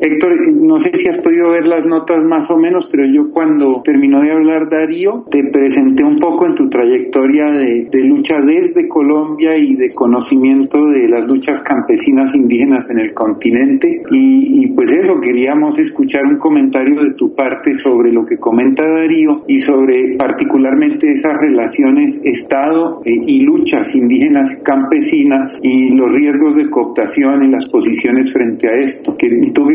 Héctor, no sé si has podido ver las notas más o menos, pero yo cuando terminó de hablar Darío, te presenté un poco en tu trayectoria de, lucha desde Colombia y de conocimiento de las luchas campesinas indígenas en el continente. Y, pues eso, queríamos escuchar un comentario de tu parte sobre lo que comenta Darío y sobre particularmente esas relaciones Estado eh, y luchas indígenas campesinas y los riesgos de cooptación y las posiciones frente a esto.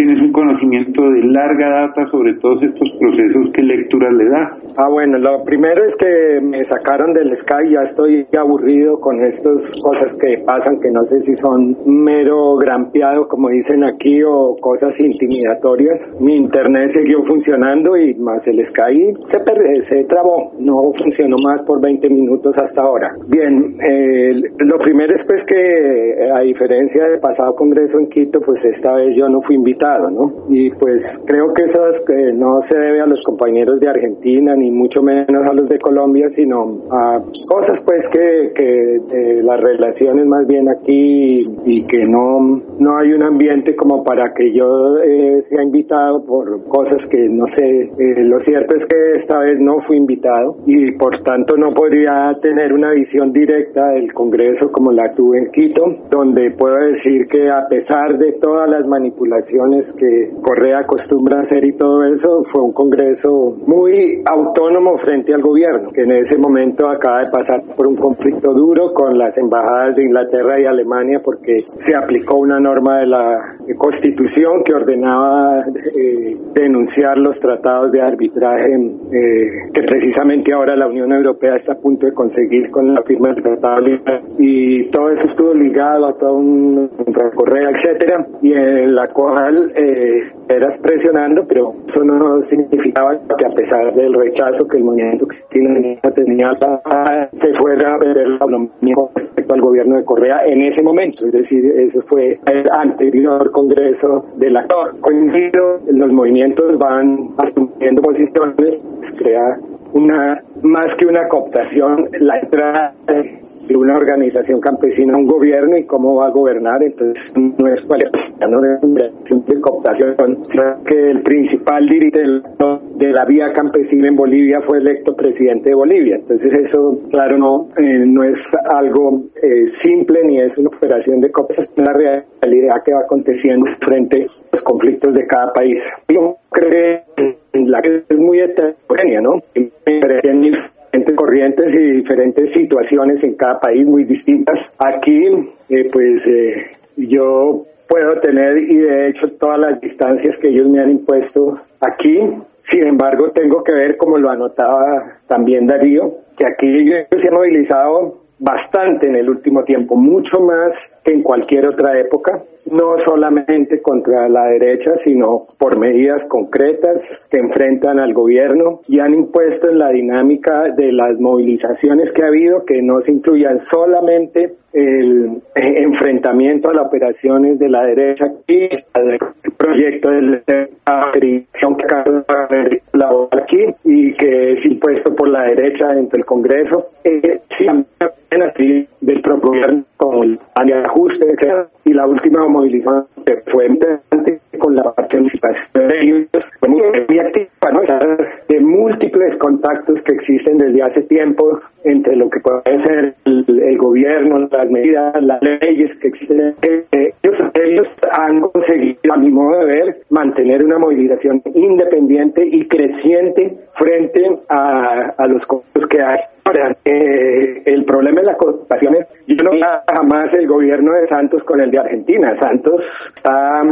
Tienes un conocimiento de larga data sobre todos estos procesos, ¿qué lectura le das? Ah, bueno, lo primero es que me sacaron del Sky, ya estoy aburrido con estas cosas que pasan, que no sé si son mero grampeado, como dicen aquí, o cosas intimidatorias. Mi internet siguió funcionando y más el Sky se, se trabó, no funcionó más por 20 minutos hasta ahora. Bien, eh, lo primero es pues que a diferencia del pasado congreso en Quito, pues esta vez yo no fui invitado ¿no? Y pues creo que eso es, que no se debe a los compañeros de Argentina, ni mucho menos a los de Colombia, sino a cosas pues que, que las relaciones más bien aquí y que no, no hay un ambiente como para que yo eh, sea invitado por cosas que no sé. Eh, lo cierto es que esta vez no fui invitado y por tanto no podría tener una visión directa del Congreso como la tuve en Quito, donde puedo decir que a pesar de todas las manipulaciones que Correa acostumbra hacer y todo eso, fue un Congreso muy autónomo frente al gobierno, que en ese momento acaba de pasar por un conflicto duro con las embajadas de Inglaterra y Alemania porque se aplicó una norma de la Constitución que ordenaba eh, denunciar los tratados de arbitraje eh, que precisamente ahora la Unión Europea está a punto de conseguir con la firma del tratado y todo eso estuvo ligado a todo un Correa, etcétera, y en la cual eh, eras presionando, pero eso no significaba que a pesar del rechazo que el movimiento tenía, tenía se fuera a perder la autonomía respecto al gobierno de Correa en ese momento. Es decir, eso fue el anterior congreso del actor. Coincido, los movimientos van asumiendo posiciones, sea una más que una cooptación, la entrada de una organización campesina a un gobierno y cómo va a gobernar, entonces no es una de cooptación, sino que el principal dirigente de la vía campesina en Bolivia fue electo presidente de Bolivia. Entonces eso, claro, no, eh, no es algo eh, simple ni es una operación de cooptación, es la realidad que va aconteciendo frente a los conflictos de cada país. Yo creo diferentes situaciones en cada país muy distintas. Aquí, eh, pues eh, yo puedo tener y de hecho todas las distancias que ellos me han impuesto aquí. Sin embargo, tengo que ver, como lo anotaba también Darío, que aquí se ha movilizado bastante en el último tiempo, mucho más que en cualquier otra época no solamente contra la derecha, sino por medidas concretas que enfrentan al gobierno y han impuesto en la dinámica de las movilizaciones que ha habido que no se incluyan solamente el enfrentamiento a las operaciones de la derecha y el proyecto de la dirección que aquí y que es impuesto por la derecha dentro del Congreso. Eh, del propio gobierno como el ajuste y la última movilización fue con la participación de ellos activa, ¿no? de múltiples contactos que existen desde hace tiempo entre lo que puede ser el, gobierno, las medidas, las leyes que existen. Ellos, han conseguido, a mi modo de ver, mantener una movilización independiente y creciente frente a, a los costos que hay. Ahora, eh, el problema yo no jamás el gobierno de Santos con el de Argentina. Santos está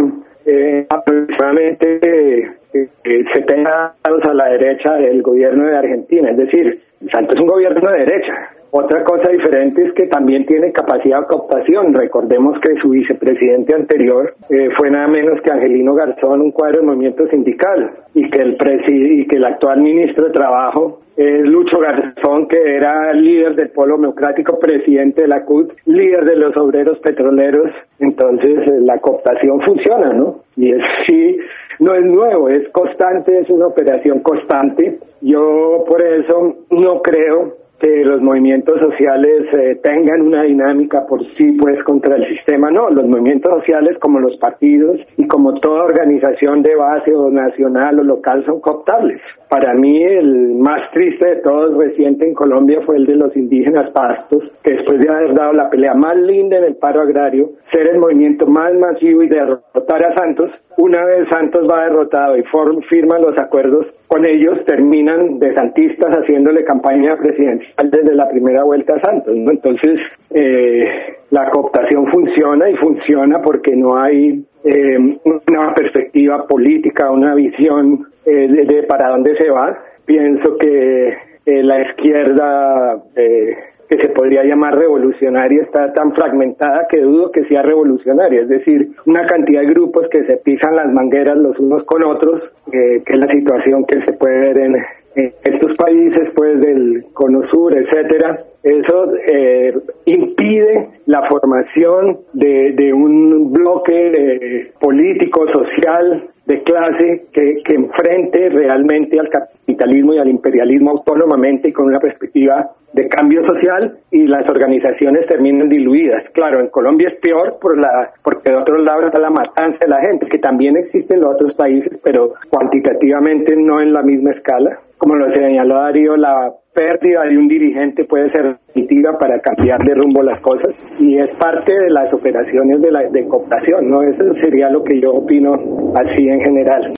eh, aproximadamente eh, 70 a la derecha del gobierno de Argentina. Es decir, Santos es un gobierno de derecha Otra cosa diferente es que también tiene capacidad de cooptación. Recordemos que su vicepresidente anterior eh, fue nada menos que Angelino Garzón, un cuadro del movimiento sindical, y que el, y que el actual ministro de Trabajo es Lucho Garzón, que era líder del Polo Democrático, presidente de la CUT, líder de los obreros petroleros. Entonces, eh, la cooptación funciona, ¿no? Y es sí, no es nuevo, es constante, es una operación constante. Yo por eso no creo que los movimientos sociales eh, tengan una dinámica por sí pues contra el sistema no los movimientos sociales como los partidos y como toda organización de base o nacional o local son cooptables. Para mí el más triste de todos reciente en Colombia fue el de los indígenas pastos que después de haber dado la pelea más linda en el paro agrario ser el movimiento más masivo y derrotar a Santos una vez Santos va derrotado y firman los acuerdos con ellos terminan de santistas haciéndole campaña presidencial desde la primera vuelta a Santos. ¿no? Entonces, eh, la cooptación funciona y funciona porque no hay eh, una perspectiva política, una visión eh, de, para dónde se va. Pienso que la izquierda que se podría llamar revolucionaria está tan fragmentada que dudo que sea revolucionaria, es decir, una cantidad de grupos que se pisan las mangueras los unos con otros, eh, que es la situación que se puede ver en, estos países pues del sur, etcétera, eso eh, impide la formación de, de un bloque político, social, de clase que, que enfrente realmente al capitalismo y al imperialismo autónomamente y con una perspectiva de cambio social y las organizaciones terminan diluidas. Claro, en Colombia es peor por la, porque de otros lados está la matanza de la gente, que también existe en los otros países, pero cuantitativamente no en la misma escala. Como lo señaló Darío, la pérdida de un dirigente puede ser definitiva para cambiar de rumbo las cosas y es parte de las operaciones de, la, de cooptación, ¿no? Eso sería lo que yo opino así en general.